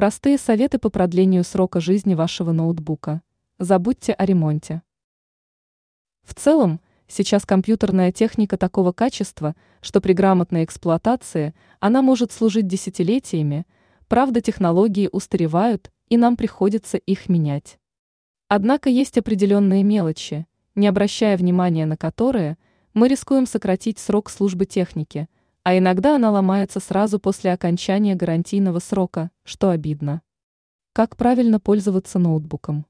Простые советы по продлению срока жизни вашего ноутбука. Забудьте о ремонте. В целом, сейчас компьютерная техника такого качества, что при грамотной эксплуатации она может служить десятилетиями, правда технологии устаревают и нам приходится их менять. Однако есть определенные мелочи, не обращая внимания на которые, мы рискуем сократить срок службы техники – а иногда она ломается сразу после окончания гарантийного срока, что обидно. Как правильно пользоваться ноутбуком?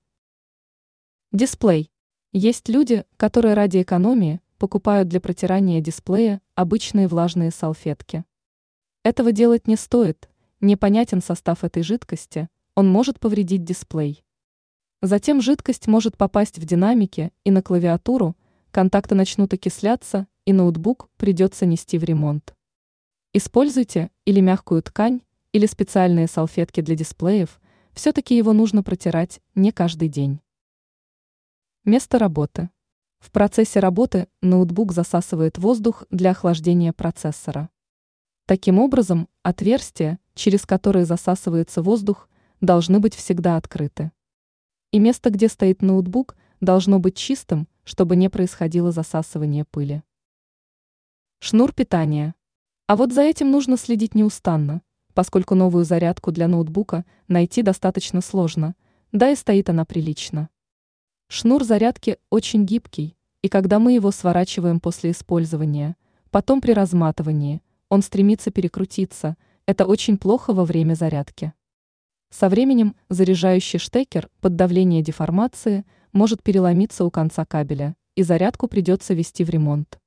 Дисплей. Есть люди, которые ради экономии покупают для протирания дисплея обычные влажные салфетки. Этого делать не стоит, непонятен состав этой жидкости, он может повредить дисплей. Затем жидкость может попасть в динамики и на клавиатуру, контакты начнут окисляться, и ноутбук придется нести в ремонт. Используйте или мягкую ткань, или специальные салфетки для дисплеев, все-таки его нужно протирать не каждый день. Место работы. В процессе работы ноутбук засасывает воздух для охлаждения процессора. Таким образом, отверстия, через которые засасывается воздух, должны быть всегда открыты. И место, где стоит ноутбук, должно быть чистым, чтобы не происходило засасывание пыли. Шнур питания. А вот за этим нужно следить неустанно, поскольку новую зарядку для ноутбука найти достаточно сложно, да и стоит она прилично. Шнур зарядки очень гибкий, и когда мы его сворачиваем после использования, потом при разматывании, он стремится перекрутиться, это очень плохо во время зарядки. Со временем заряжающий штекер под давлением деформации может переломиться у конца кабеля, и зарядку придется вести в ремонт.